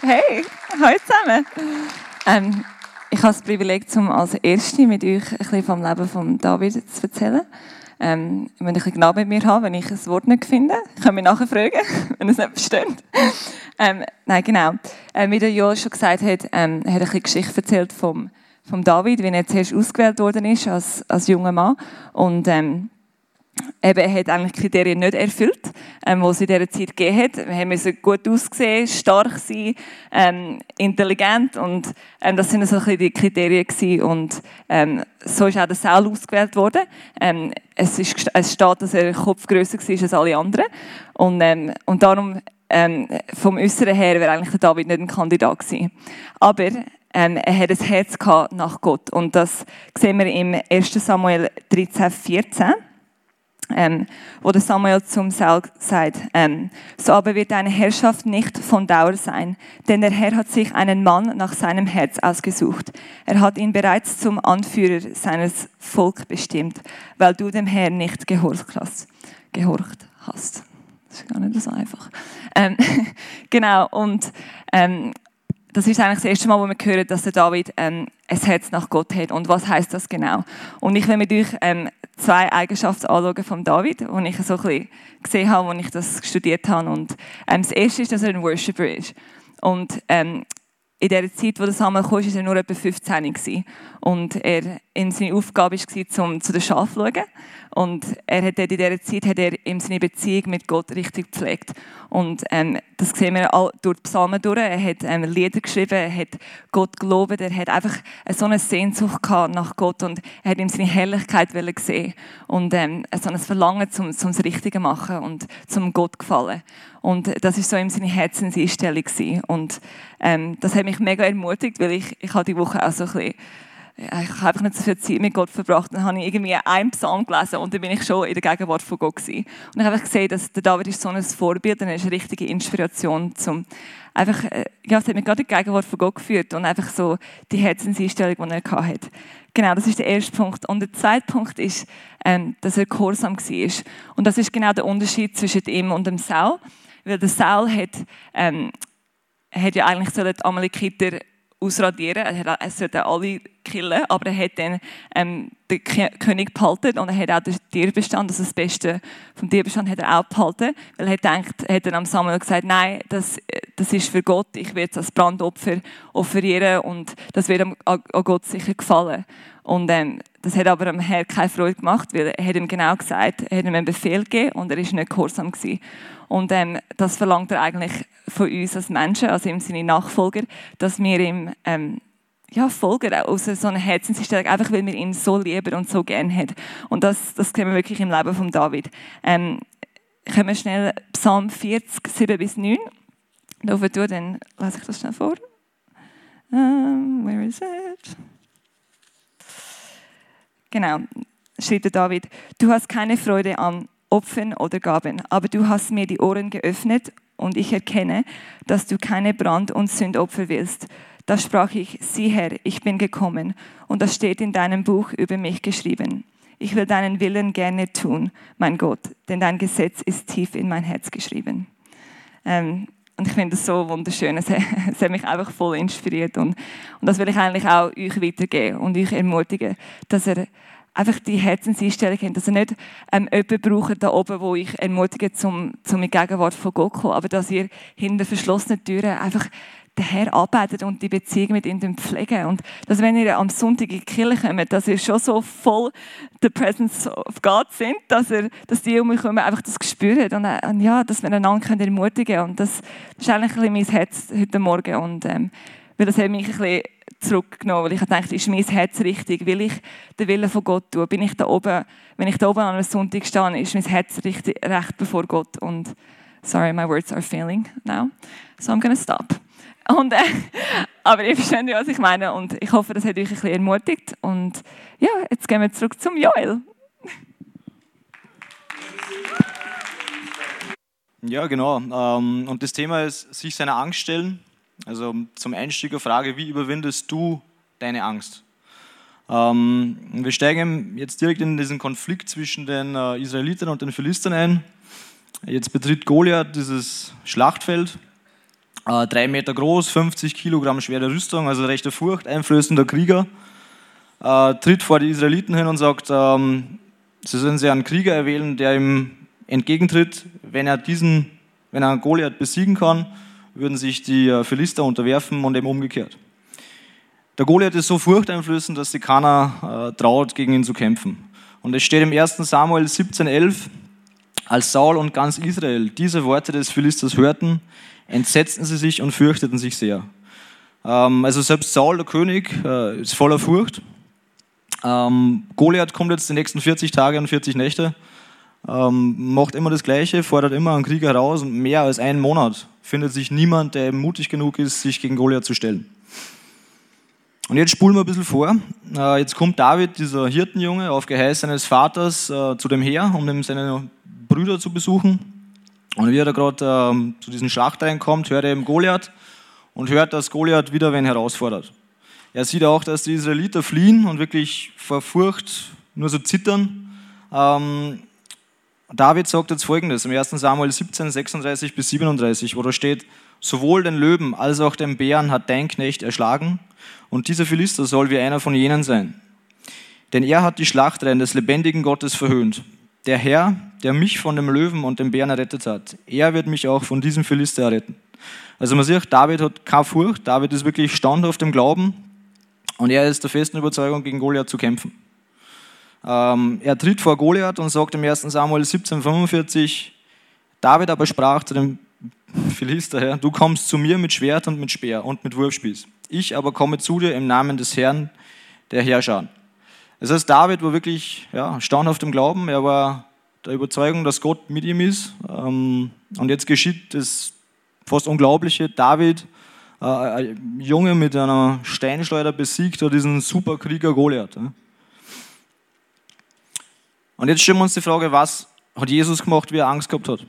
Hey, hallo zusammen. Ähm, ich habe das Privileg, um als Erste mit euch ein bisschen vom Leben von David zu erzählen. Ähm, wenn ich ein bisschen genau mit mir habe, wenn ich ein Wort nicht finde, könnt mich nachher fragen, wenn es nicht versteht. Ähm, nein, genau. Ähm, wie der Joel schon gesagt hat, ähm, er hat ein bisschen Geschichte erzählt vom, vom David, wie er zuerst ausgewählt worden ist als, als junger Mann. Und ähm, eben, er hat eigentlich Kriterien nicht erfüllt, ähm, die es in dieser Zeit gegeben hat. Wir müssen gut aussehen, stark sein, ähm, intelligent und ähm, das sind so ein bisschen die Kriterien gewesen. und ähm, so ist auch der Saul ausgewählt worden. Ähm, es, ist, es steht, dass er Kopf grösser war als alle anderen und, ähm, und darum ähm, vom Äußeren her wäre eigentlich der David nicht ein Kandidat gewesen. Aber ähm, er hat ein Herz nach Gott und das sehen wir im 1. Samuel 13, 14 ähm, wo der Samuel zum Saul sagt, ähm, so aber wird deine Herrschaft nicht von Dauer sein, denn der Herr hat sich einen Mann nach seinem Herz ausgesucht. Er hat ihn bereits zum Anführer seines Volk bestimmt, weil du dem Herrn nicht gehorcht hast. Gehorcht hast. Das ist gar nicht so einfach. Ähm, genau, und ähm, das ist eigentlich das erste Mal, wo wir hören, dass der David ähm, ein Herz nach Gott hat. Und was heißt das genau? Und ich will mit euch ähm, zwei Eigenschaften anschauen von David, die ich so ein gesehen habe, als ich das studiert habe. Und ähm, das erste ist, dass er ein Worshipper ist. Und ähm, in der Zeit, wo der Samuel kam, war er nur etwa 15 gewesen. Und er, in seine Aufgabe war, zum, zu den Schafen zu schauen. Und er hat in dieser Zeit hat er in seine Beziehung mit Gott richtig gepflegt. Und ähm, das sehen wir all durch die Psalmen durch. Er hat ähm, Lieder geschrieben, er hat Gott gelobt, er hat einfach so eine Sehnsucht gehabt nach Gott und er hat ihm seine Herrlichkeit sehen und ähm, so ein Verlangen zum, zum das Richtige machen und zum Gott gefallen. Und das ist so ihm seine Herzenseinstellung. Und ähm, das hat mich mega ermutigt, weil ich, ich habe die Woche auch so ein bisschen ich habe einfach nicht so viel Zeit mit Gott verbracht. Dann habe ich irgendwie einen Psalm gelesen und dann bin ich schon in der Gegenwart von Gott gewesen. Und ich habe gesehen, dass der David ist so ein Vorbild und er ist eine richtige Inspiration zum einfach, äh, ja, es hat mich gerade in die Gegenwart von Gott geführt und einfach so die Herzenseinstellung, die er hatte. Genau, das ist der erste Punkt. Und der zweite Punkt ist, ähm, dass er gehorsam war. Und das ist genau der Unterschied zwischen ihm und dem Saul. Weil der Saul hat, ähm, hat ja eigentlich so die Amalekiter ausradieren. Er sollte alle killen, aber er hat dann ähm, den König behalten und er hat auch den Tierbestand, also das Beste vom Tierbestand hat er auch behalten, weil er denkt, hat dann am Samuel gesagt, nein, das, das ist für Gott, ich werde es als Brandopfer offerieren und das wird an, an Gott sicher gefallen. Und ähm, das hat aber am Herrn keine Freude gemacht, weil er hat ihm genau gesagt, er hat ihm einen Befehl gegeben und er ist nicht gehorsam gewesen. Und ähm, das verlangt er eigentlich von uns als Menschen, also ihm seine Nachfolger, dass wir ihm ähm, ja, folgen, aus so einer Herzenseinstellung, einfach weil wir ihn so lieben und so gerne haben. Und das, das sehen wir wirklich im Leben von David. Ähm, können wir schnell Psalm 40, 7 bis 9 da tun, dann lese ich das schnell vor. Um, where is it? Genau, schreibt David, du hast keine Freude an Opfern oder Gaben, aber du hast mir die Ohren geöffnet und ich erkenne, dass du keine Brand- und Sündopfer willst. Da sprach ich, sieh Herr, ich bin gekommen und das steht in deinem Buch über mich geschrieben. Ich will deinen Willen gerne tun, mein Gott, denn dein Gesetz ist tief in mein Herz geschrieben. Ähm, und ich finde das so wunderschön. Es, es, hat mich einfach voll inspiriert. Und, und das will ich eigentlich auch euch weitergeben und euch ermutigen, dass ihr einfach die Herzenseinstellung haben, dass ihr nicht ähm, jemanden braucht da oben, wo ich ermutige, zum, zum in Gegenwart von Gott zu kommen, aber dass ihr hinter verschlossenen Türen einfach den Herr arbeitet und die Beziehung mit ihm pflegen. Und dass, wenn ihr am Sonntag in die Kirche kommt, dass ihr schon so voll the presence of God sind, dass, ihr, dass die um mich kommen, einfach das spüren und, äh, und ja, dass wir einander können ermutigen können. Und das ist eigentlich ein bisschen mein Herz heute Morgen. Und, ähm, weil das hat mich ein bisschen zurückgenommen, weil ich dachte, ist mein Herz richtig? Will ich den Willen von Gott tun? Bin ich da oben, wenn ich da oben an einem Sonntag stehe, ist mein Herz richtig, recht bevor Gott? Und sorry, my words are failing now, so I'm gonna stop. Und, äh, aber ihr versteht, was ich meine und ich hoffe, das hat euch ein bisschen ermutigt. Und ja, jetzt gehen wir zurück zum Joel. Ja, genau. Ähm, und das Thema ist, sich seiner Angst stellen. Also zum Einstieg eine Frage, wie überwindest du deine Angst? Ähm, wir steigen jetzt direkt in diesen Konflikt zwischen den äh, Israelitern und den Philistern ein. Jetzt betritt Goliath dieses Schlachtfeld äh, drei Meter groß, 50 Kilogramm schwere Rüstung, also rechter furchteinflößender Krieger, äh, tritt vor die Israeliten hin und sagt, ähm, sie sollen sich einen Krieger erwählen, der ihm entgegentritt. Wenn er diesen, wenn er Goliath besiegen kann, würden sich die äh, Philister unterwerfen und eben umgekehrt. Der Goliath ist so furchteinflößend, dass sich keiner äh, traut, gegen ihn zu kämpfen. Und es steht im 1. Samuel 17,11, als Saul und ganz Israel diese Worte des Philisters hörten, entsetzten sie sich und fürchteten sich sehr. Ähm, also selbst Saul, der König, äh, ist voller Furcht. Ähm, Goliath kommt jetzt die nächsten 40 Tage und 40 Nächte, ähm, macht immer das Gleiche, fordert immer einen Krieg heraus und mehr als einen Monat findet sich niemand, der mutig genug ist, sich gegen Goliath zu stellen. Und jetzt spulen wir ein bisschen vor. Äh, jetzt kommt David, dieser Hirtenjunge, auf Geheiß seines Vaters äh, zu dem Heer, um seine Brüder zu besuchen. Und wie er da gerade ähm, zu diesen Schlacht reinkommt, hört er eben Goliath und hört, dass Goliath wieder wen herausfordert. Er sieht auch, dass die Israeliter fliehen und wirklich vor Furcht nur so zittern. Ähm, David sagt jetzt folgendes im 1. Samuel 17, 36 bis 37, wo da steht, sowohl den Löwen als auch den Bären hat dein Knecht erschlagen und dieser Philister soll wie einer von jenen sein. Denn er hat die Schlachtreihen des lebendigen Gottes verhöhnt. Der Herr, der mich von dem Löwen und dem Bären errettet hat, er wird mich auch von diesem Philister erretten. Also man sieht, David hat keine Furcht, David ist wirklich standhaft im Glauben und er ist der festen Überzeugung, gegen Goliath zu kämpfen. Ähm, er tritt vor Goliath und sagt im 1. Samuel 17,45, David aber sprach zu dem Philister, ja, du kommst zu mir mit Schwert und mit Speer und mit Wurfspieß. Ich aber komme zu dir im Namen des Herrn, der Herrscher. Das heißt, David war wirklich ja, standhaft im Glauben. Er war der Überzeugung, dass Gott mit ihm ist. Ähm, und jetzt geschieht das fast Unglaubliche. David, äh, ein Junge mit einer Steinschleuder, besiegt diesen Superkrieger Goliath. Und jetzt stellen wir uns die Frage, was hat Jesus gemacht, wie er Angst gehabt hat?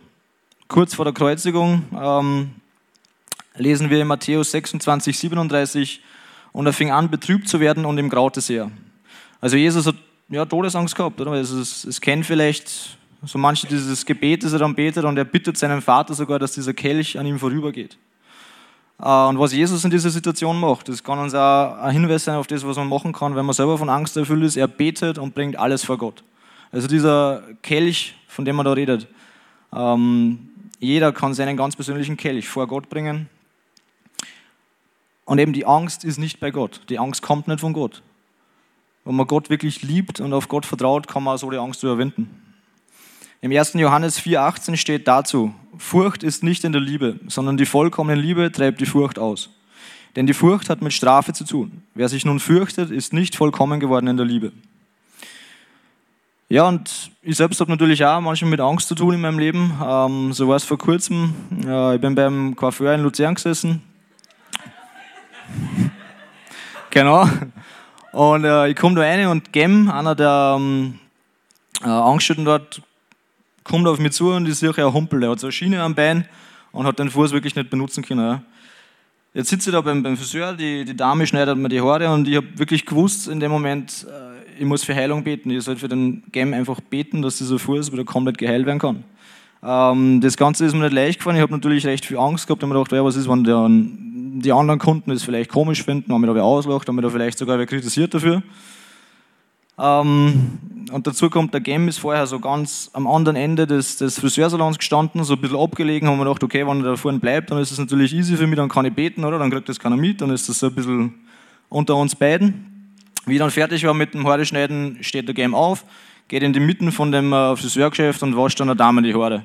Kurz vor der Kreuzigung ähm, lesen wir in Matthäus 26, 37, und er fing an, betrübt zu werden und ihm graute sehr. Also Jesus hat ja, Todesangst gehabt, oder? Also es, es kennt vielleicht so manche dieses Gebet, das er dann betet und er bittet seinen Vater sogar, dass dieser Kelch an ihm vorübergeht. Äh, und was Jesus in dieser Situation macht, das kann uns auch ein Hinweis sein auf das, was man machen kann, wenn man selber von Angst erfüllt ist. Er betet und bringt alles vor Gott. Also dieser Kelch, von dem man da redet, ähm, jeder kann seinen ganz persönlichen Kelch vor Gott bringen. Und eben die Angst ist nicht bei Gott. Die Angst kommt nicht von Gott. Wenn man Gott wirklich liebt und auf Gott vertraut, kann man so die Angst überwinden. Im 1. Johannes 4,18 steht dazu: Furcht ist nicht in der Liebe, sondern die vollkommene Liebe treibt die Furcht aus. Denn die Furcht hat mit Strafe zu tun. Wer sich nun fürchtet, ist nicht vollkommen geworden in der Liebe. Ja, und ich selbst habe natürlich auch manchmal mit Angst zu tun in meinem Leben. Ähm, so war es vor kurzem. Äh, ich bin beim Coiffeur in Luzern gesessen. genau. Und äh, ich komme da rein und Gem, einer der ähm, äh, Angestellten dort, kommt auf mich zu und ich sehe ein Humpel. Der hat so eine Schiene am Bein und hat den Fuß wirklich nicht benutzen können. Ja. Jetzt sitze ich da beim, beim Friseur, die, die, Dame schneidet mir die Haare und ich habe wirklich gewusst in dem Moment, äh, ich muss für Heilung beten. Ich soll für den Gem einfach beten, dass dieser Fuß wieder komplett geheilt werden kann. Ähm, das Ganze ist mir nicht leicht gefallen. Ich habe natürlich recht viel Angst gehabt und mir gedacht, was ist, wenn der die anderen Kunden es vielleicht komisch finden, haben mich da wer auslacht, haben mich da vielleicht sogar wer kritisiert dafür. Ähm, und dazu kommt, der Gem ist vorher so ganz am anderen Ende des, des Friseursalons gestanden, so ein bisschen abgelegen, haben wir gedacht, okay, wenn er da vorne bleibt, dann ist es natürlich easy für mich, dann kann ich beten, oder? Dann kriegt das keiner mit, dann ist das so ein bisschen unter uns beiden. Wie ich dann fertig war mit dem Haareschneiden, steht der Gem auf, geht in die Mitte von dem äh, Friseurgeschäft und wascht dann der Dame die Haare.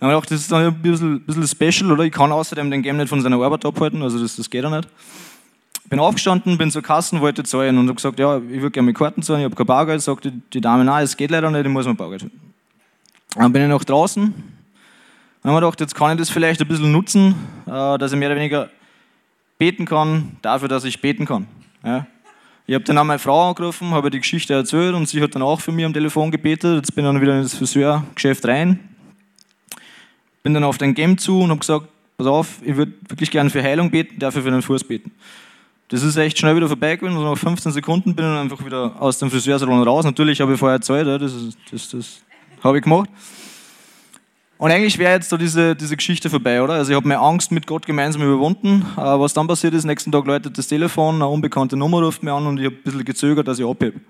Dann habe ich gedacht, das ist dann ein bisschen, bisschen special, oder? Ich kann außerdem den Game nicht von seiner Arbeit abhalten, also das, das geht auch nicht. Bin aufgestanden, bin zur Kasse, wollte zahlen und habe gesagt, ja, ich würde gerne mit Karten zahlen, ich habe kein Bargeld. Sagte die Dame, nein, es geht leider nicht, ich muss mir Bargeld. Dann bin ich nach draußen und habe mir gedacht, jetzt kann ich das vielleicht ein bisschen nutzen, äh, dass ich mehr oder weniger beten kann, dafür, dass ich beten kann. Ich habe dann auch meine Frau angerufen, habe die Geschichte erzählt und sie hat dann auch für mich am Telefon gebetet. Jetzt bin ich dann wieder in das Friseurgeschäft rein, bin dann auf den Game zu und habe gesagt, pass auf, ich würde wirklich gerne für Heilung beten, dafür für den Fuß beten. Das ist echt schnell wieder vorbei gewesen, also nach 15 Sekunden bin ich dann einfach wieder aus dem Friseursalon raus. Natürlich habe ich vorher Zeit, das, das, das habe ich gemacht. Und eigentlich wäre jetzt so diese, diese Geschichte vorbei, oder? Also ich habe meine Angst mit Gott gemeinsam überwunden. Äh, was dann passiert ist, nächsten Tag läutet das Telefon, eine unbekannte Nummer ruft mir an und ich habe ein bisschen gezögert, dass ich abhebe.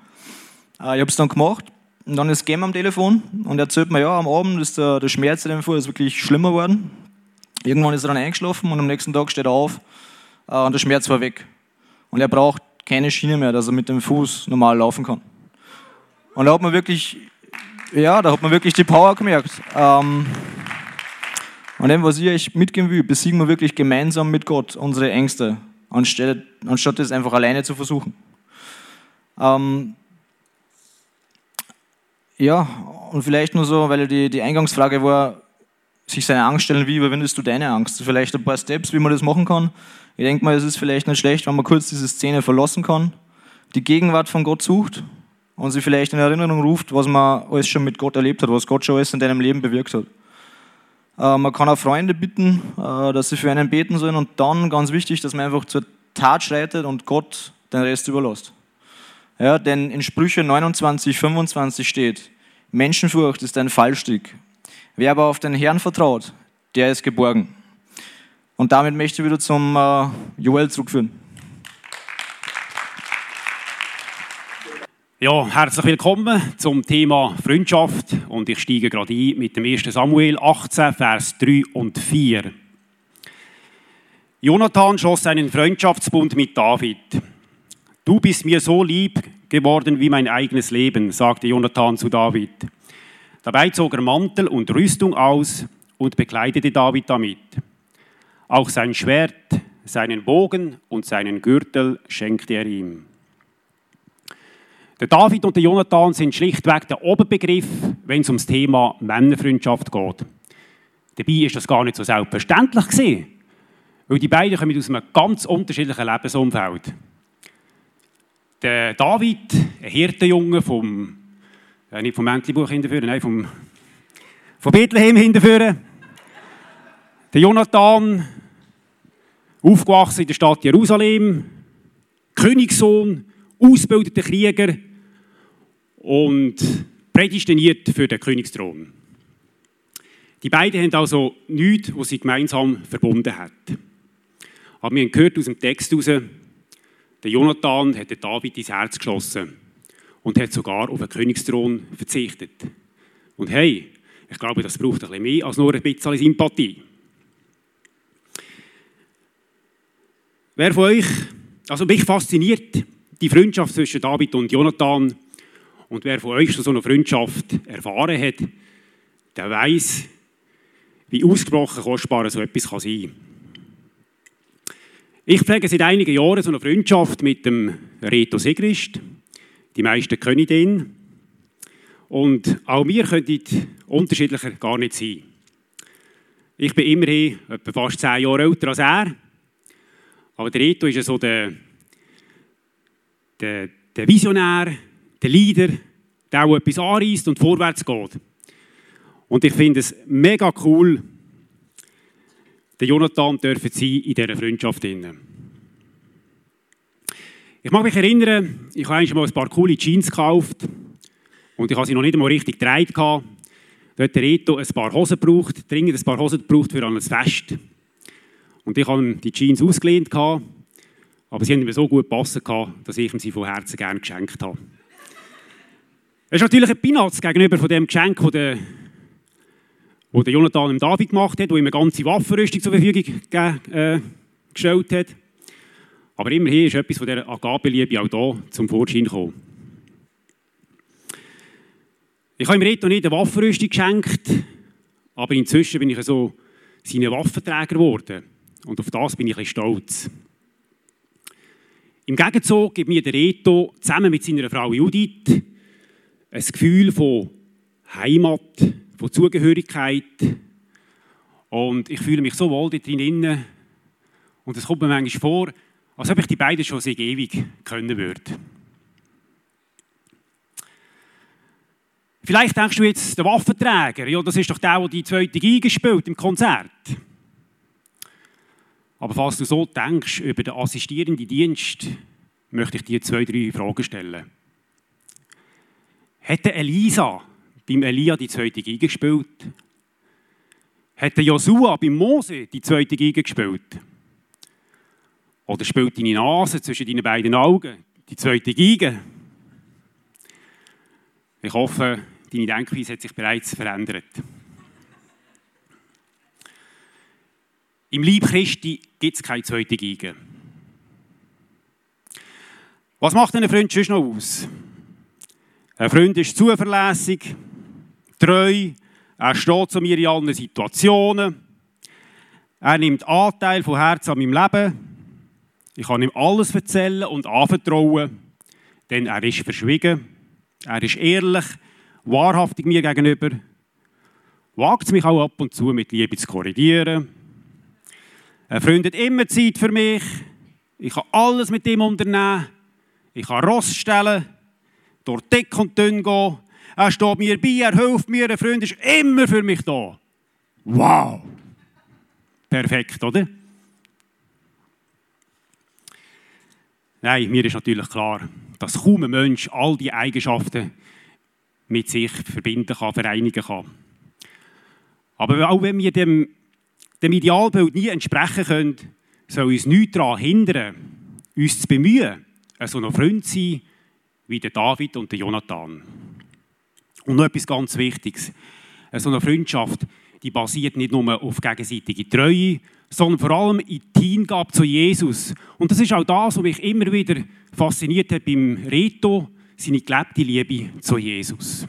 Äh, ich habe es dann gemacht und dann ist Game am Telefon und er erzählt mir, ja, am Abend ist der, der Schmerz in dem Fall ist wirklich schlimmer geworden. Irgendwann ist er dann eingeschlafen und am nächsten Tag steht er auf äh, und der Schmerz war weg. Und er braucht keine Schiene mehr, dass er mit dem Fuß normal laufen kann. Und da hat man wirklich, ja, da hat man wirklich die Power gemerkt. Ähm, und dem, was ich euch mitgeben will, besiegen wir wirklich gemeinsam mit Gott unsere Ängste, anstatt, anstatt es einfach alleine zu versuchen. Ähm, ja, und vielleicht nur so, weil die, die Eingangsfrage war, sich seine Angst stellen, wie überwindest du deine Angst? Vielleicht ein paar Steps, wie man das machen kann. Ich denke mal, es ist vielleicht nicht schlecht, wenn man kurz diese Szene verlassen kann, die Gegenwart von Gott sucht und sich vielleicht in Erinnerung ruft, was man alles schon mit Gott erlebt hat, was Gott schon alles in deinem Leben bewirkt hat. Äh, man kann auch Freunde bitten, äh, dass sie für einen beten sollen und dann, ganz wichtig, dass man einfach zur Tat schreitet und Gott den Rest überlässt. Ja, denn in Sprüche 29, 25 steht, Menschenfurcht ist ein Fallstrick. Wer aber auf den Herrn vertraut, der ist geborgen. Und damit möchte ich wieder zum äh, Joel zurückführen. Ja, herzlich willkommen zum Thema Freundschaft und ich steige gerade ein mit dem 1. Samuel 18, Vers 3 und 4. Jonathan schloss einen Freundschaftsbund mit David. Du bist mir so lieb geworden wie mein eigenes Leben, sagte Jonathan zu David. Dabei zog er Mantel und Rüstung aus und bekleidete David damit. Auch sein Schwert, seinen Bogen und seinen Gürtel schenkte er ihm. Der David und der Jonathan sind schlichtweg der Oberbegriff, wenn es ums Thema Männerfreundschaft geht. Dabei ist das gar nicht so selbstverständlich gewesen, weil die beiden kommen aus einem ganz unterschiedlichen Lebensumfeld. Der David, ein Hirtenjunge vom, äh, nicht vom Mäntelbuch hinterführen, nein, vom, von Bethlehem hinterführen. Der Jonathan, aufgewachsen in der Stadt Jerusalem, Königssohn, ausgebildeter Krieger und prädestiniert für den Königsthron. Die beiden haben also nichts, was sie gemeinsam verbunden hat. Aber wir haben gehört aus dem Text heraus, der Jonathan hat David ins Herz geschlossen und hat sogar auf den Königsthron verzichtet. Und hey, ich glaube, das braucht ein bisschen mehr als nur ein bisschen Sympathie. Wer von euch, also mich fasziniert die Freundschaft zwischen David und Jonathan und wer von euch schon so eine Freundschaft erfahren hat, der weiß, wie ausgesprochen kostbar so etwas kann sein kann. Ich pflege seit einigen Jahren so eine Freundschaft mit dem Reto Sigrist. Die meisten kennen ihn. Und auch wir können unterschiedlicher gar nicht sein. Ich bin immerhin etwa fast zehn Jahre älter als er. Aber der Reto ist so der, der, der Visionär, der Leader, der auch etwas anreißt und vorwärts geht. Und ich finde es mega cool, der Jonathan dürfen sein in dieser Freundschaft. Ich mag mich erinnern, ich habe einmal ein paar coole Jeans gekauft und ich habe sie noch nicht einmal richtig getragen. Dort hat der Reto ein paar Hosen gebraucht, dringend ein paar Hosen gebraucht für ein Fest. Und ich habe die Jeans ausgelehnt, aber sie haben mir so gut gepasst, dass ich ihm sie von Herzen gerne geschenkt habe. Es ist natürlich ein Pinatz gegenüber von dem Geschenk, das der, wo der Jonathan dem David gemacht hat, wo ihm eine ganze Waffenrüstung zur Verfügung äh, gestellt hat. Aber immerhin ist etwas von dieser Agapeliebe auch hier zum Vorschein gekommen. Ich habe ihm Reto nicht eine Waffenrüstung geschenkt, aber inzwischen bin ich so seine Waffenträger geworden. Und auf das bin ich ein stolz. Im Gegenzug gibt mir der Reto zusammen mit seiner Frau Judith ein Gefühl von Heimat, von Zugehörigkeit. Und ich fühle mich so wohl da drin. Und es kommt mir manchmal vor, als ob ich die beiden schon sehr ewig können würde. Vielleicht denkst du jetzt, der Waffenträger, ja, das ist doch der, der die zweite Geige spielt im Konzert. Aber falls du so denkst über den assistierenden Dienst, möchte ich dir zwei, drei Fragen stellen. Hätte Elisa beim Elia die zweite Geige gespielt? Hat der Josua beim Mose die zweite Geige gespielt? Oder spielt deine Nase zwischen deinen beiden Augen die zweite Geige? Ich hoffe, deine Denkweise hat sich bereits verändert. Im Lieb Christi gibt es keine zweite Geige. Was macht ein Freund sonst noch aus? Ein Freund ist zuverlässig, treu, er steht zu mir in allen Situationen, er nimmt Anteil von Herzen an meinem Leben, ich kann ihm alles erzählen und anvertrauen, denn er ist verschwiegen, er ist ehrlich, wahrhaftig mir gegenüber, wagt es mich auch ab und zu mit Liebe zu korrigieren. Er freundet immer Zeit für mich, ich kann alles mit ihm unternehmen, ich kann Ross stellen, durch dick und dünn gehen. Er steht mir bei, er hilft mir, ein Freund ist immer für mich da. Wow! Perfekt, oder? Nein, mir ist natürlich klar, dass kaum ein Mensch all die Eigenschaften mit sich verbinden kann, vereinigen kann. Aber auch wenn wir dem, dem Idealbild nie entsprechen können, soll uns nichts daran hindern, uns zu bemühen, so ein Freund sein wie der David und der Jonathan. Und noch etwas ganz Wichtiges. So eine Freundschaft, die basiert nicht nur auf gegenseitige Treue, sondern vor allem in die Hingabe zu Jesus. Und das ist auch das, was mich immer wieder fasziniert hat beim Reto, seine gelebte Liebe zu Jesus.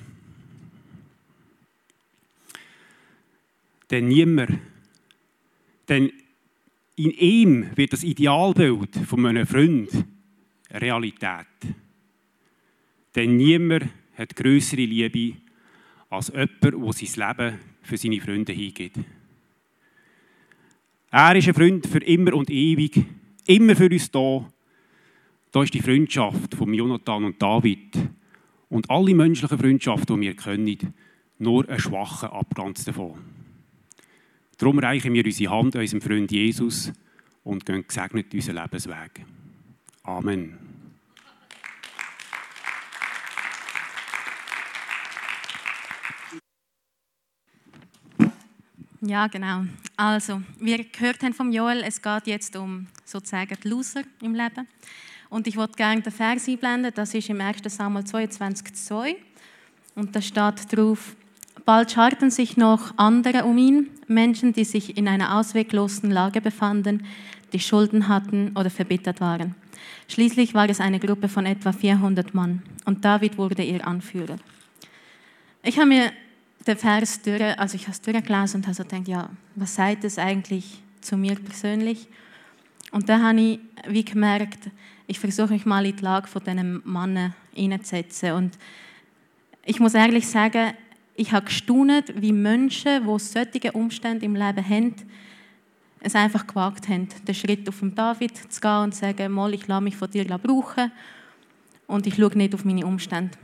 Denn niemand, denn in ihm wird das Idealbild von meinem Freund Realität. Denn niemand hat größere Liebe als jemand, der sein Leben für seine Freunde hingibt. Er ist ein Freund für immer und ewig, immer für uns da. Da ist die Freundschaft von Jonathan und David und alle menschlichen Freundschaften, die wir können, nur ein schwacher Abglanz davon. Darum reichen wir unsere Hand unserem Freund Jesus und gehen gesegnet unseren Lebensweg. Amen. Ja, genau. Also, wir gehört haben vom Joel, es geht jetzt um sozusagen die Loser im Leben. Und ich wollte gerne den Vers einblenden, das ist im 1. Samuel 22,2. Und da steht drauf, bald scharten sich noch andere um ihn, Menschen, die sich in einer ausweglosen Lage befanden, die Schulden hatten oder verbittert waren. Schließlich war es eine Gruppe von etwa 400 Mann und David wurde ihr Anführer. Ich habe mir den Vers durch, also ich habe es durchgelesen und habe so gedacht, ja, was sagt das eigentlich zu mir persönlich? Und dann habe ich wie gemerkt, ich versuche mich mal in die Lage von diesem Mann hineinzusetzen. Und ich muss ehrlich sagen, ich habe gestaunt, wie Menschen, die solche Umstände im Leben haben, es einfach gewagt haben, den Schritt auf den David zu gehen und zu sagen, mal, ich lasse mich von dir brauchen und ich schaue nicht auf meine Umstände.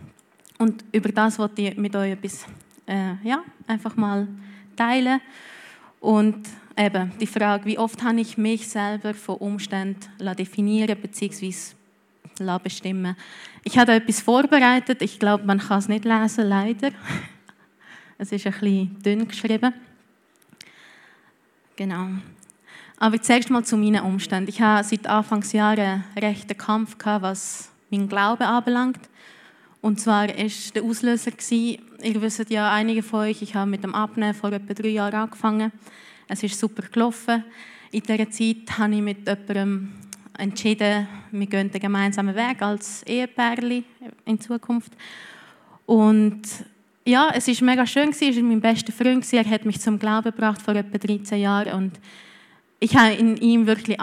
Und über das wollte ich mit euch etwas äh, ja, einfach mal teilen. Und eben die Frage, wie oft habe ich mich selber von Umständen definieren bzw. bestimmen Ich habe etwas vorbereitet. Ich glaube, man kann es nicht lesen, leider. Es ist ein bisschen dünn geschrieben. Genau. Aber zuerst mal zu meinen Umständen. Ich habe seit Anfangsjahren einen rechten Kampf gehabt, was mein Glauben anbelangt. Und zwar war der Auslöser, ihr wisst ja, einige von euch, ich habe mit dem Abnehmen vor etwa drei Jahren angefangen. Es ist super gelaufen. In dieser Zeit habe ich mit jemandem entschieden, wir gehen den gemeinsamen Weg als Ehepärli in Zukunft. Und ja, es war mega schön, er war mein bester Freund, er hat mich zum Glauben gebracht vor etwa 13 Jahren und ich habe in ihm wirklich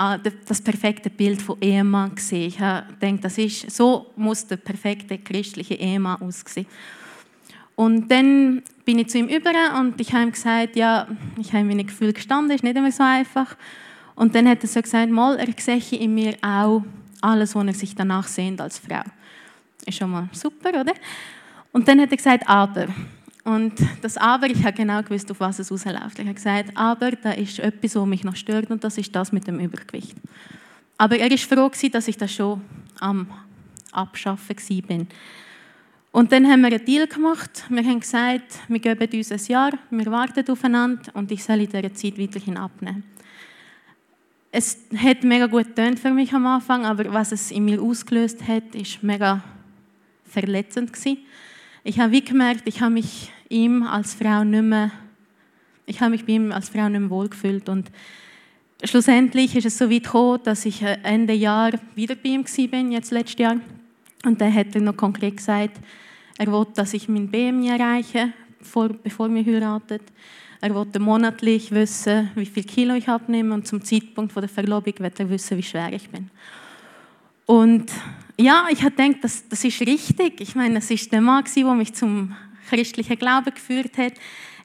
das perfekte Bild von Ehemann gesehen. Ich habe gedacht, das ist, so muss der perfekte christliche Ehemann aussehen. Und dann bin ich zu ihm über und ich habe ihm gesagt, ja, ich habe mir ein Gefühl gestanden, ist nicht immer so einfach. Und dann hat er so gesagt, mal, er sehe in mir auch alles, was er sich danach sehnt als Frau. Ist schon mal super, oder? Und dann hat er gesagt, aber. Und das Aber, ich habe genau gewusst, auf was es rausläuft. Ich habe gesagt, aber da ist etwas, was mich noch stört und das ist das mit dem Übergewicht. Aber er ist froh dass ich das schon am Abschaffen bin. Und dann haben wir einen Deal gemacht. Wir haben gesagt, wir geben uns ein Jahr, wir warten aufeinander und ich soll in dieser Zeit weiterhin abnehmen. Es hat mega gut getönt für mich am Anfang, aber was es in mir ausgelöst hat, ist mega verletzend gewesen. Ich habe gemerkt, ich habe mich ihm als Frau nicht mehr, ich habe mich bei ihm als Frau nicht mehr wohlgefühlt und schlussendlich ist es so weit gekommen, dass ich Ende Jahr wieder bei ihm bin, jetzt letztes Jahr. Und dann hat er noch konkret gesagt, er will, dass ich mein BMI erreiche, bevor wir heiraten. Er wollte monatlich wissen, wie viel Kilo ich abnehme und zum Zeitpunkt der Verlobung wird er wissen, wie schwer ich bin. Und ja, ich habe gedacht, das, das ist richtig. Ich meine, das ist der Mann, der mich zum christlichen Glauben geführt hat.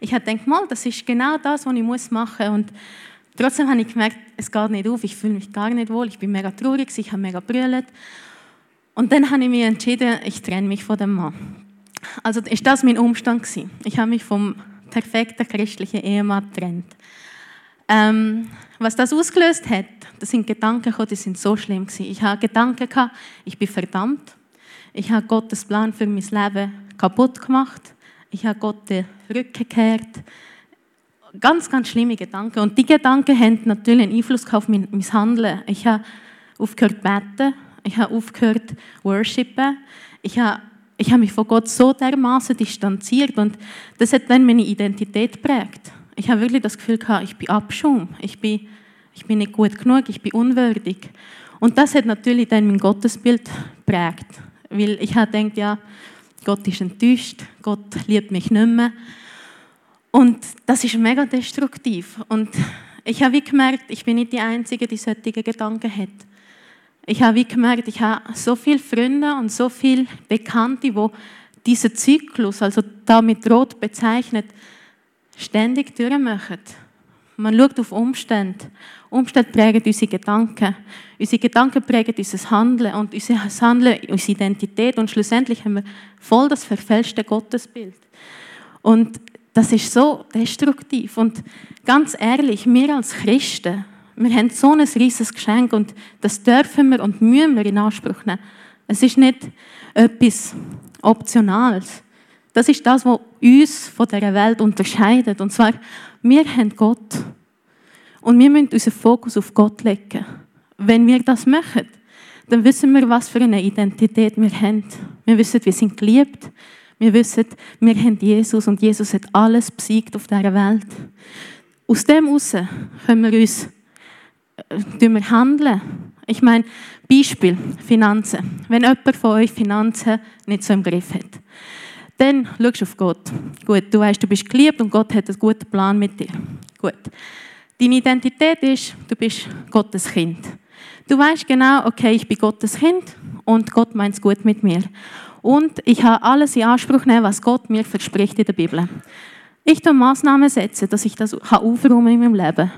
Ich habe gedacht, mal, das ist genau das, was ich machen muss. Und trotzdem habe ich gemerkt, es geht nicht auf. Ich fühle mich gar nicht wohl. Ich bin mega traurig, ich habe mega brüllt. Und dann habe ich mich entschieden, ich trenne mich von dem Mann. Also ist das mein Umstand gewesen. Ich habe mich vom perfekten christlichen Ehemann getrennt. Ähm, was das ausgelöst hat, das sind Gedanken, die sind so schlimm gewesen. Ich habe Gedanken gehabt, ich bin verdammt. Ich habe Gottes Plan für mein Leben kaputt gemacht. Ich habe Gott den Rücken gekehrt. Ganz, ganz schlimme Gedanken. Und die Gedanken haben natürlich einen Einfluss auf mein, mein Handeln. Ich habe aufgehört zu beten. Ich habe aufgehört worshipen. Ich habe, ich habe mich von Gott so dermaßen distanziert. Und das hat dann meine Identität geprägt. Ich habe wirklich das Gefühl gehabt, ich bin Abschum. Ich bin, ich bin nicht gut genug. Ich bin unwürdig. Und das hat natürlich dann mein Gottesbild geprägt. Weil ich habe gedacht, ja, Gott ist enttäuscht, Gott liebt mich nicht mehr. Und das ist mega destruktiv. Und ich habe wie gemerkt, ich bin nicht die Einzige, die solche Gedanken hat. Ich habe wie gemerkt, ich habe so viele Freunde und so viele Bekannte, die diesen Zyklus, also damit rot bezeichnet, ständig durchmachen. Man schaut auf Umstände. Umstände prägen unsere Gedanken. Unsere Gedanken prägen unser Handeln und unser Handeln unsere Identität. Und schlussendlich haben wir voll das verfälschte Gottesbild. Und das ist so destruktiv. Und ganz ehrlich, wir als Christen, wir haben so ein riesiges Geschenk und das dürfen wir und müssen wir in Anspruch nehmen. Es ist nicht etwas Optionales. Das ist das, was uns von dieser Welt unterscheidet. Und zwar, wir haben Gott. Und wir müssen unseren Fokus auf Gott legen. Wenn wir das machen, dann wissen wir, was für eine Identität wir haben. Wir wissen, wir sind geliebt. Wir wissen, wir haben Jesus und Jesus hat alles besiegt auf dieser Welt. Aus dem heraus können wir uns äh, wir handeln. Ich meine, Beispiel, Finanzen. Wenn jemand von euch Finanzen nicht so im Griff hat, dann schaust du auf Gott. Gut, du weißt, du bist geliebt und Gott hat einen guten Plan mit dir. Gut. Deine Identität ist, du bist Gottes Kind. Du weißt genau, okay, ich bin Gottes Kind und Gott meint es gut mit mir. Und ich habe alles in Anspruch nehmen, was Gott mir verspricht in der Bibel. Ich tue Maßnahmen setzen, dass ich das aufräumen in meinem Leben.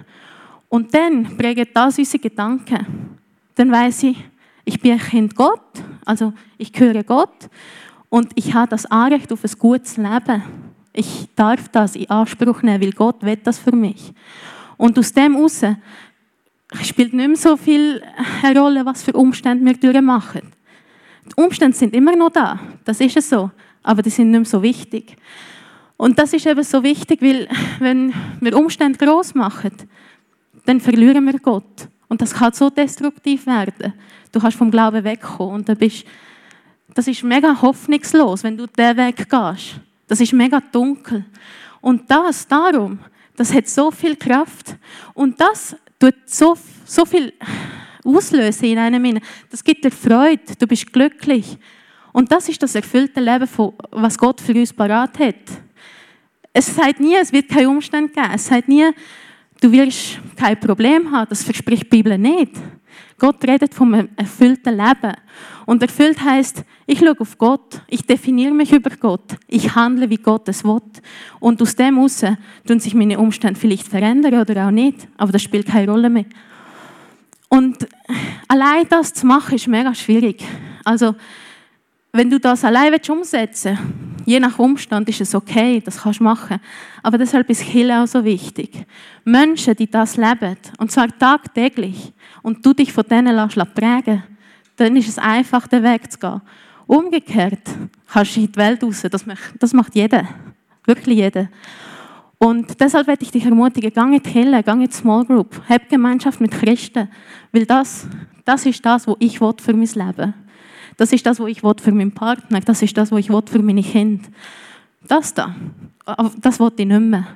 Und dann prägt das unsere Gedanken. Dann weiß ich, ich bin ein Kind Gott, also ich gehöre Gott und ich habe das Anrecht auf ein gutes Leben. Ich darf das in Anspruch nehmen, weil Gott will das für mich. Und aus dem heraus spielt nicht mehr so viel eine Rolle, was für Umstände wir durchmachen. Die Umstände sind immer noch da, das ist es so, aber die sind nicht mehr so wichtig. Und das ist eben so wichtig, weil wenn wir Umstände groß machen, dann verlieren wir Gott. Und das kann so destruktiv werden. Du kannst vom Glauben wegkommen und dann bist das ist mega hoffnungslos, wenn du den Weg gehst. Das ist mega dunkel. Und das, darum, das hat so viel Kraft. Und das tut so, so viel auslösen in einem. Das gibt dir Freude. Du bist glücklich. Und das ist das erfüllte Leben, was Gott für uns parat hat. Es sagt nie, es wird keinen Umstand geben. Es sagt nie, du wirst kein Problem haben. Das verspricht die Bibel nicht. Gott redet vom erfüllten Leben. Und erfüllt heißt, ich schaue auf Gott, ich definiere mich über Gott, ich handle, wie Gott es will. Und aus dem heraus tun sich meine Umstände vielleicht verändern oder auch nicht, aber das spielt keine Rolle mehr. Und allein das zu machen, ist mega schwierig. Also, wenn du das allein umsetzen willst, je nach Umstand ist es okay, das kannst du machen. Aber deshalb ist Kirche auch so wichtig. Menschen, die das leben, und zwar tagtäglich, und du dich von denen lässt prägen, dann ist es einfach, den Weg zu gehen. Umgekehrt kannst du in die Welt raus. Das macht, das macht jeder. Wirklich jeder. Und deshalb werde ich dich ermutigen, geh in die Kirche, geh in die Small Group, hab Gemeinschaft mit Christen. Weil das, das ist das, was ich für mein Leben Das ist das, was ich für meinen Partner Das ist das, was ich für meine Kinder Das da, das will ich nicht mehr.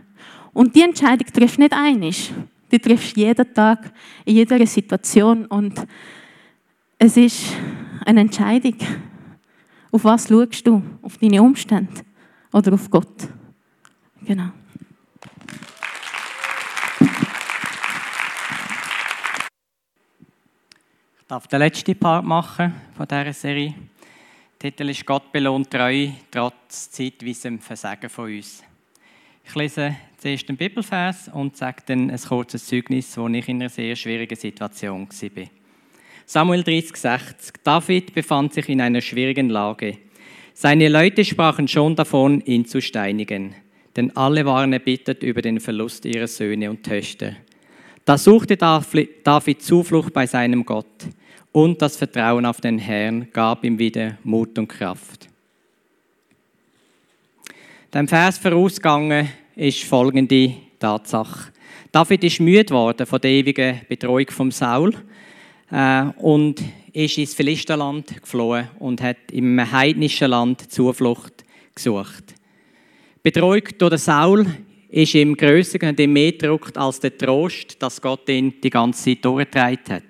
Und die Entscheidung triffst du nicht einig. Die triffst jeden Tag, in jeder Situation. Und es ist eine Entscheidung. Auf was schaust du? Auf deine Umstände oder auf Gott? Genau. Ich darf den letzten Part machen von dieser Serie. Der Titel ist Gott belohnt treu, trotz zeitweisem Versagen von uns. Ich lese zuerst den Bibelvers und sage dann ein kurzes Zeugnis, wo ich in einer sehr schwierigen Situation war. Samuel 30,60 David befand sich in einer schwierigen Lage. Seine Leute sprachen schon davon, ihn zu steinigen, denn alle waren erbittert über den Verlust ihrer Söhne und Töchter. Da suchte David Zuflucht bei seinem Gott und das Vertrauen auf den Herrn gab ihm wieder Mut und Kraft. Dem Vers vorausgegangen ist folgende Tatsache. David ist müde geworden von der ewigen Betreuung vom Saul äh, und ist ins Philisterland geflohen und hat im heidnischen Land Zuflucht gesucht. Betreuung durch Saul ist ihm grösser und ihm mehr gedruckt als der Trost, dass Gott ihn die ganze Zeit durchgetragen hat.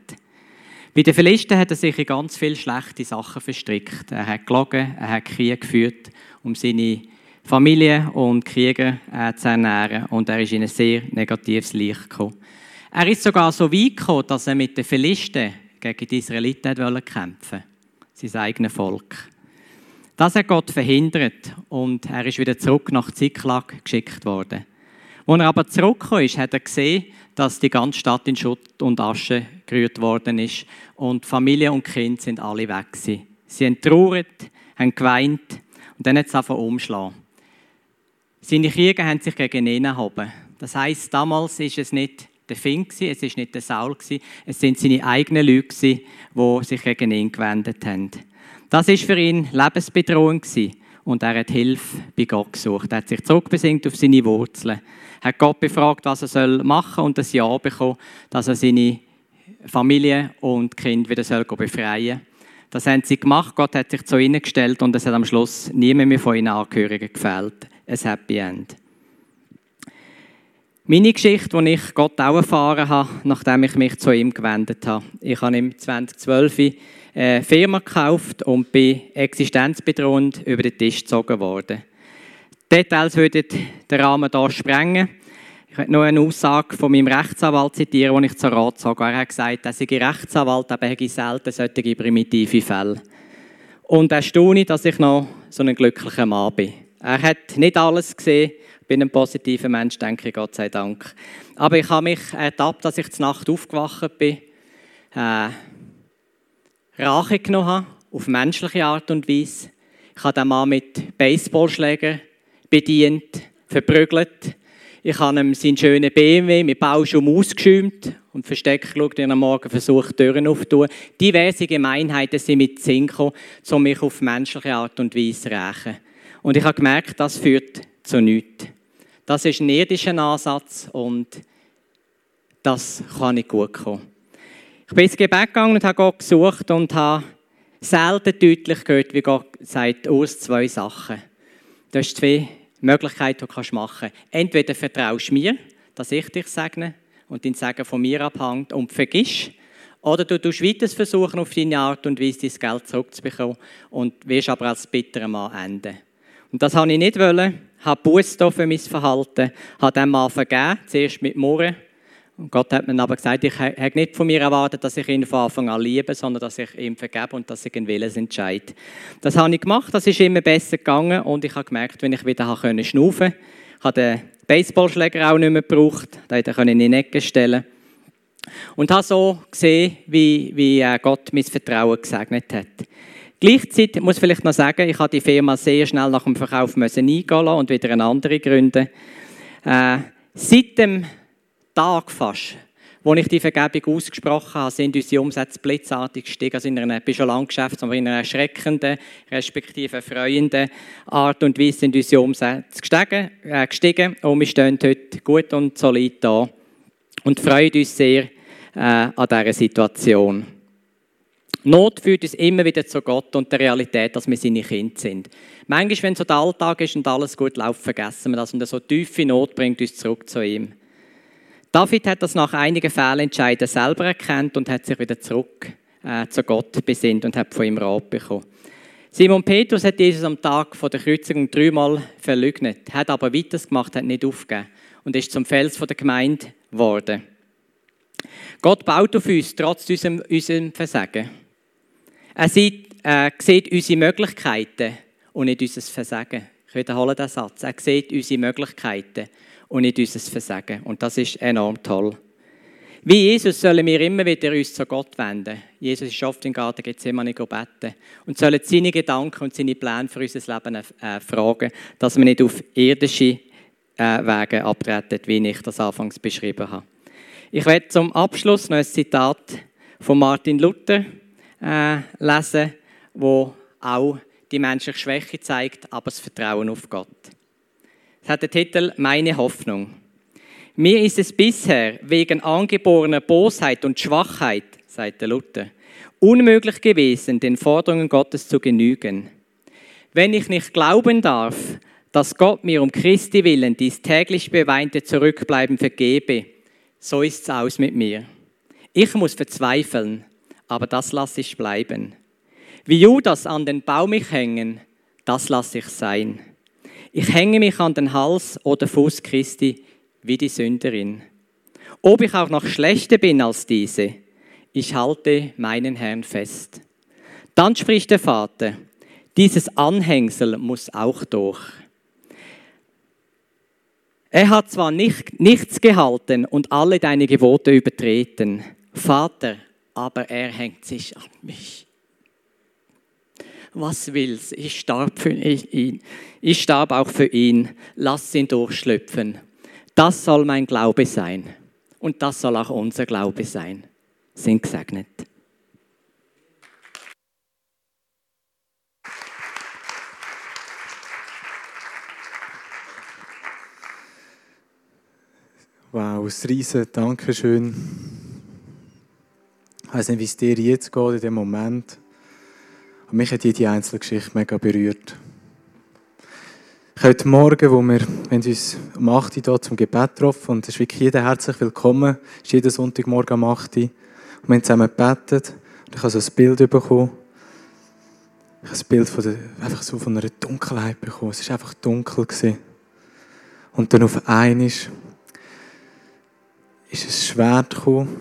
Bei den Philisten hat er sich in ganz viele schlechte Sachen verstrickt. Er hat gelogen, er hat Krieg geführt, um seine Familie und Krieger äh, zu ernähren. Und er ist in ein sehr negatives Licht gekommen. Er ist sogar so weit gekommen, dass er mit den Philisten gegen die Israeliten wollte kämpfen sein eigenes Volk. Das hat Gott verhindert und er ist wieder zurück nach Ziklag geschickt worden. Als er aber zurückgekommen ist, hat er gesehen, dass die ganze Stadt in Schutt und Asche gerührt worden ist und Familie und Kind sind alle weg gewesen. Sie haben trauert, haben geweint und dann hat es einfach umschlagen. Seine Krieger haben sich gegen ihn erhoben. Das heißt, damals ist es nicht der Fink, es ist nicht der Saul, es sind seine eigenen Leute, die sich gegen ihn gewendet haben. Das ist für ihn Lebensbedrohung und er hat Hilfe bei Gott gesucht. Er hat sich zurückbesingt auf seine Wurzeln, hat Gott befragt, was er machen soll und das Ja bekommen, dass er seine Familie und Kind wieder soll befreien soll. Das haben sie gemacht. Gott hat sich zu ihnen gestellt und es hat am Schluss niemand mehr von ihren Angehörigen gefällt. Ein Happy End. Meine Geschichte, die ich Gott auch erfahren habe, nachdem ich mich zu ihm gewendet habe. Ich habe im 2012 eine Firma gekauft und bin existenzbedrohend über den Tisch gezogen worden. Details würden den Rahmen hier sprengen. Ich möchte noch eine Aussage von meinem Rechtsanwalt zitieren, die ich zur Rat sage. Er hat gesagt, er sei Rechtsanwalt, aber er selten solche primitive Fälle. Und erstaune, dass ich noch so ein glücklicher Mann bin. Er hat nicht alles gesehen, bin ein positiver Mensch, denke ich, Gott sei Dank. Aber ich habe mich ertappt, dass ich zur Nacht aufgewacht bin, äh, Rache genommen habe, auf menschliche Art und Weise. Ich habe den Mann mit Baseballschlägen bedient, verprügelt. Ich habe ihm seinen schönen BMW mit Bauschaum ausgeschäumt und versteckt geschaut und am Morgen versucht, Türen aufzutun. Diverse Gemeinheiten sind mit gekommen, um mich auf menschliche Art und Weise zu rächen. Und ich habe gemerkt, das führt zu nichts. Das ist ein irdischer Ansatz und das kann nicht gut kommen. Ich bin ins Gebet gegangen und habe Gott gesucht und habe selten deutlich gehört, wie Gott sagt, aus zwei Sachen. Du hast zwei Möglichkeiten, die du machen kannst. Entweder vertraust du mir, dass ich dich segne und dein Segen von mir abhängt und vergisst, oder du tust weiter versuchen, auf deine Art und Weise dein Geld zurückzubekommen und wirst aber als bitterer Mann enden. Und das wollte ich nicht wollen habe Buße für mein Verhalten, habe dem Mann vergeben, zuerst mit Murren. Und Gott hat mir aber gesagt, ich habe nicht von mir erwartet, dass ich ihn von Anfang an liebe, sondern dass ich ihm vergebe und dass ich einen Willensentscheid. Das habe ich gemacht, das ist immer besser gegangen und ich habe gemerkt, wenn ich wieder schnaufen konnte, ich habe den Baseballschläger auch nicht mehr gebraucht, den konnte ich in die Ecke stellen. Und habe so gesehen, wie, wie äh, Gott mein Vertrauen gesegnet hat. Gleichzeitig muss ich vielleicht noch sagen, ich habe die Firma sehr schnell nach dem Verkauf müssen eingehen und wieder eine andere gründen. Äh, seit dem Tag fast, Als ich die Vergebung ausgesprochen habe, sind unsere Umsätze blitzartig gestiegen. Also in einer, ich schon lange Geschäft, aber in einer erschreckenden, respektive erfreuenden Art und Weise sind unsere Umsätze gestiegen, äh, gestiegen und wir stehen heute gut und solid da und freuen uns sehr äh, an dieser Situation. Not führt uns immer wieder zu Gott und der Realität, dass wir seine Kinder sind. Manchmal, wenn so der Alltag ist und alles gut läuft, vergessen wir das und so tiefe Not bringt uns zurück zu ihm. David hat das nach einigen Fehlentscheiden selber erkannt und hat sich wieder zurück äh, zu Gott besinnt und hat von ihm Rat bekommen. Simon Petrus hat Jesus am Tag von der Kreuzigung dreimal verleugnet, hat aber weitergemacht, hat nicht aufgegeben und ist zum Fels der Gemeinde geworden. Gott baut auf uns, trotz unserem, unserem Versagen. Er sieht, äh, sieht unsere Möglichkeiten und nicht unser Versagen. Ich wiederhole den Satz. Er sieht unsere Möglichkeiten und nicht unser Versagen. Und das ist enorm toll. Wie Jesus sollen wir immer wieder uns zu Gott wenden. Jesus ist oft im Garten Gethsemane beten und sollen seine Gedanken und seine Pläne für unser Leben äh, fragen, dass wir nicht auf irdische äh, Wege abtreten, wie ich das anfangs beschrieben habe. Ich werde zum Abschluss noch ein Zitat von Martin Luther äh, lesen, wo auch die menschliche Schwäche zeigt, aber das Vertrauen auf Gott. Es hat den Titel Meine Hoffnung. Mir ist es bisher wegen angeborener Bosheit und Schwachheit, sagt Luther, unmöglich gewesen, den Forderungen Gottes zu genügen. Wenn ich nicht glauben darf, dass Gott mir um Christi willen dies täglich beweinte Zurückbleiben vergebe, so ist's aus mit mir. Ich muss verzweifeln, aber das lasse ich bleiben. Wie Judas an den Baum mich hängen, das lasse ich sein. Ich hänge mich an den Hals oder Fuß Christi wie die Sünderin. Ob ich auch noch schlechter bin als diese, ich halte meinen Herrn fest. Dann spricht der Vater, dieses Anhängsel muss auch durch. Er hat zwar nicht, nichts gehalten und alle deine Gebote übertreten, Vater, aber er hängt sich an mich was will's? Ich starb für ihn. Ich starb auch für ihn. Lass ihn durchschlüpfen. Das soll mein Glaube sein. Und das soll auch unser Glaube sein. Sind gesegnet. Wow, ein riesen Dankeschön. Ich weiß nicht, wie es dir jetzt geht in dem Moment. Und mich hat jede einzelne Geschichte mega berührt. Heute Morgen, wo wir, wenn uns um 8 Uhr hier zum Gebet getroffen und es ist wirklich jeder herzlich willkommen, es ist jeden Sonntagmorgen um 8 Uhr. Und wir haben zusammen gebetet und ich habe so ein Bild bekommen. Ich habe ein Bild von der, einfach so von einer Dunkelheit bekommen. Es war einfach dunkel. Gewesen. Und dann auf einmal ist, ein Schwert gekommen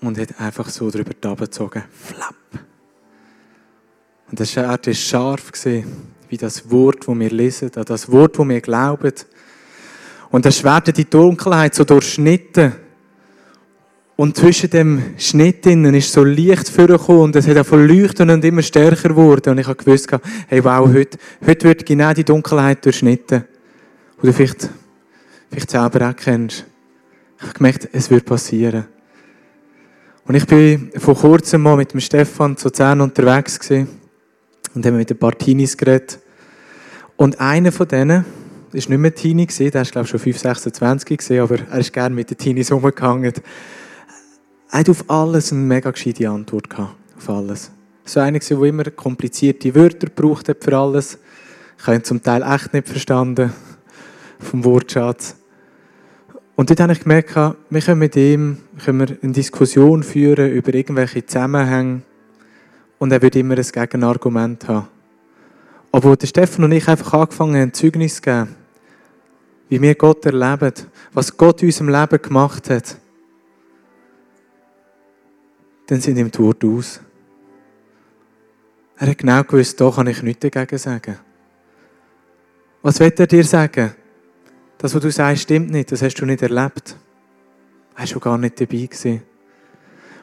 und hat einfach so drüber gezogen. Flapp! Und das Schwert war scharf, wie das Wort, das wir lesen, das Wort, das wir glauben. Und das Schwert hat die Dunkelheit so durchschnitten. Und zwischen dem Schnitt innen ist so Licht vorgekommen und es hat auch von leuchten und immer stärker geworden. Und ich habe gewusst, hey, wow, heute, heute wird genau die Dunkelheit durchschnitten. Oder vielleicht, vielleicht selber erkennst. Ich habe gemerkt, es wird passieren. Und ich bin vor kurzem mal mit dem Stefan zu Zern unterwegs gewesen und haben mit den paar Teenies geredet. Und einer von denen, war nicht mehr Teenie, der war glaube ich schon 5, 26, aber er ist gerne mit den Teenies rumgegangen. Er hat auf alles eine mega gescheite Antwort gehabt. Auf alles. So einer, der immer komplizierte Wörter braucht für alles. Ich habe ihn zum Teil echt nicht verstanden vom Wortschatz. Und dort habe ich gemerkt, wir können mit ihm können wir eine Diskussion führen über irgendwelche Zusammenhänge und er wird immer ein Gegenargument haben. Aber wo der Stefan und ich einfach angefangen haben, Zeugnis zu geben, wie wir Gott erleben, was Gott in unserem Leben gemacht hat, dann sind ihm die Worte aus. Er hat genau gewusst, da kann ich nichts dagegen sagen. Was wird er dir sagen? Das, was du sagst, stimmt nicht, das hast du nicht erlebt. Er war schon gar nicht dabei gewesen.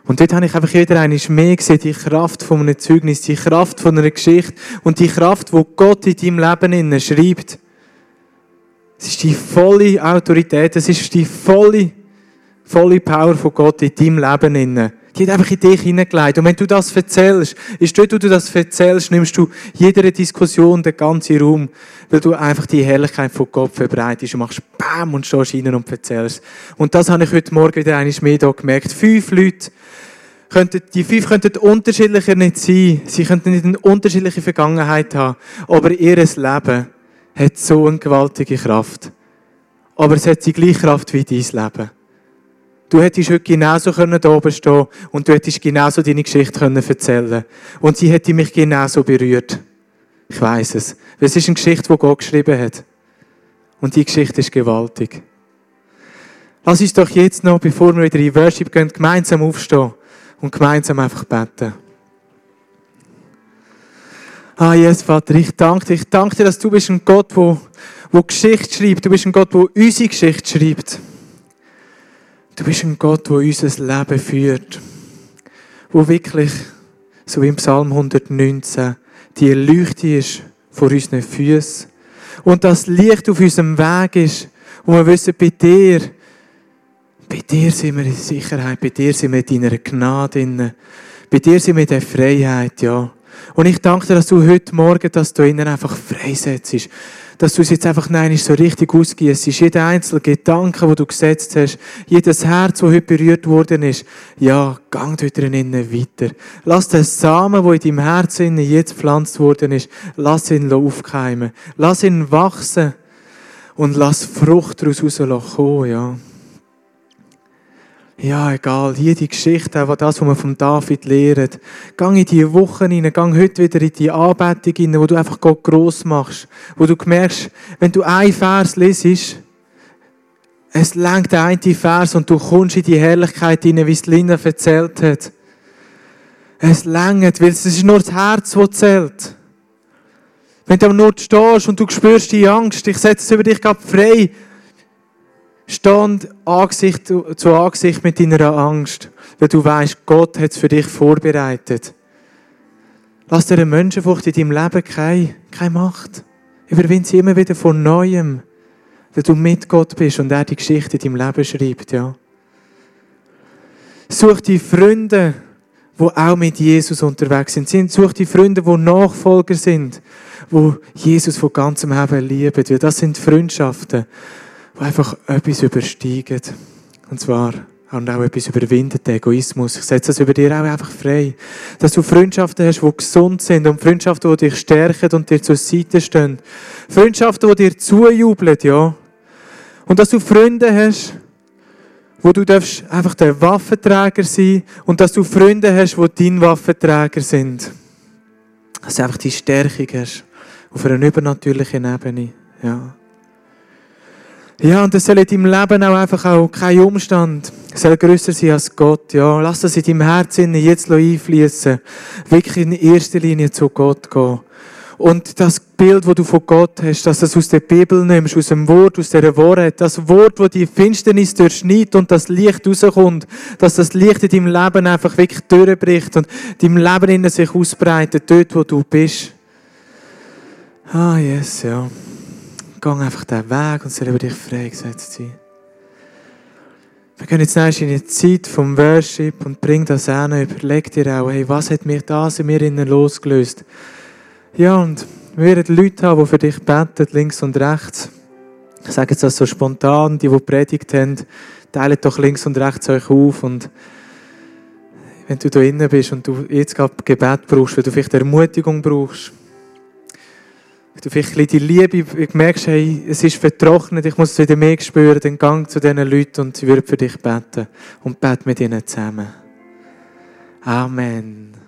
Und dort habe ich einfach wieder einmal mehr gesehen, die Kraft von einem Zeugnis, die Kraft von einer Geschichte und die Kraft, wo Gott in deinem Leben innen schreibt. Es ist die volle Autorität, es ist die volle volle Power von Gott in deinem Leben inne. Die hat einfach in dich hineingelegt. Und wenn du das erzählst, ist dort, wo du das erzählst, nimmst du jeder Diskussion den ganzen Raum, weil du einfach die Herrlichkeit von Gott verbreitest und machst BAM und stehst rein und erzählst. Und das habe ich heute Morgen wieder einmal mehr hier gemerkt. Fünf Leute, könnten, die fünf könnten unterschiedlicher nicht sein. Sie könnten nicht eine unterschiedliche Vergangenheit haben. Aber ihr Leben hat so eine gewaltige Kraft. Aber es hat die gleiche Kraft wie dein Leben. Du hättest heute genauso können da oben stehen und du hättest genauso deine Geschichte können erzählen Und sie hätte mich genauso berührt. Ich weiß es. Es ist eine Geschichte, die Gott geschrieben hat. Und die Geschichte ist gewaltig. Lass uns doch jetzt noch, bevor wir wieder in Worship gehen, gemeinsam aufstehen und gemeinsam einfach beten. Ah, Jesus Vater, ich danke dir. Ich danke dir, dass du bist ein Gott, der, der Geschichte schreibt. Du bist ein Gott, der unsere Geschichte schreibt. Du bist ein Gott, der unser Leben führt. Wo wirklich, so wie im Psalm 119, die Leuchte ist vor unseren Füßen. Und das Licht auf unserem Weg ist, wo wir wissen, bei dir, bei dir sind wir in Sicherheit, bei dir sind wir in deiner Gnade, bei dir sind wir in der Freiheit, ja. Und ich danke dir, dass du heute Morgen, dass du ihnen einfach freisetzt. Dass du es jetzt einfach nein, so richtig ausgießt. Jeder einzelne Gedanke, wo du gesetzt hast, jedes Herz, das heute berührt worden ist, ja, gang dort drinnen weiter. Lass den Samen, der in deinem Herzen jetzt gepflanzt worden ist, lass ihn aufkeimen. Lass ihn wachsen. Und lass Frucht daraus rauskommen, ja. Ja, egal. Hier die Geschichte, auch das, was man von David lehrt. Gang in die Wochen rein, gang heute wieder in die Anbetung rein, wo du einfach Gott gross machst. Wo du merkst, wenn du einen Vers lesest, es lenkt der eine Vers und du kommst in die Herrlichkeit rein, wie es Lina erzählt hat. Es lenkt, weil es ist nur das Herz, das zählt. Wenn du am Not stehst und du spürst die Angst, ich setze es über dich gerade frei, Stand Angesicht zu Angesicht mit deiner Angst, weil du weißt, Gott hat es für dich vorbereitet. Lass dir eine Menschenfurcht in deinem Leben keine, keine Macht. Überwind sie immer wieder von Neuem, weil du mit Gott bist und er die Geschichte in deinem Leben schreibt, ja. Such die Freunde, die auch mit Jesus unterwegs sind. Such die Freunde, die Nachfolger sind, die Jesus von ganzem Herzen lieben. Weil das sind Freundschaften, die einfach etwas übersteigen. Und zwar und auch etwas überwindet, den Egoismus. Ich setze das über dir auch einfach frei. Dass du Freundschaften hast, die gesund sind und Freundschaften, die dich stärken und dir zur Seite stehen. Freundschaften, die dir zujubeln, ja. Und dass du Freunde hast, wo du darfst einfach der Waffenträger sein und dass du Freunde hast, die dein Waffenträger sind. Dass du einfach die Stärkung hast auf einer übernatürlichen Ebene, ja. Ja, und das soll in deinem Leben auch einfach auch kein Umstand soll grösser sein als Gott. Ja, lass das in deinem Herzen jetzt einfließen. Wirklich in erster Linie zu Gott gehen. Und das Bild, das du von Gott hast, dass du das aus der Bibel nimmst, aus dem Wort, aus der Wahrheit, das Wort, wo die Finsternis durchschneidet und das Licht rauskommt, dass das Licht in deinem Leben einfach wirklich durchbricht und deinem Leben in sich ausbreitet, dort, wo du bist. Ah, yes, ja. Gang einfach den Weg und soll über dich freigesetzt sein. Wir gehen jetzt in die Zeit vom Worship und bring das an. Überleg dir auch, hey, was hat mich das in mir innen losgelöst? Ja, und wir werden Leute haben, die für dich beten, links und rechts. Ich sage jetzt das so spontan, die, die predigt haben, teilt doch links und rechts euch auf und wenn du da innen bist und du jetzt gerade Gebet brauchst, weil du vielleicht Ermutigung brauchst, du vielleicht die Liebe merkst, hey, es ist vertrocknet, ich muss es wieder mehr spüren, dann gang zu diesen Leuten und sie würden für dich beten und bete mit ihnen zusammen. Amen.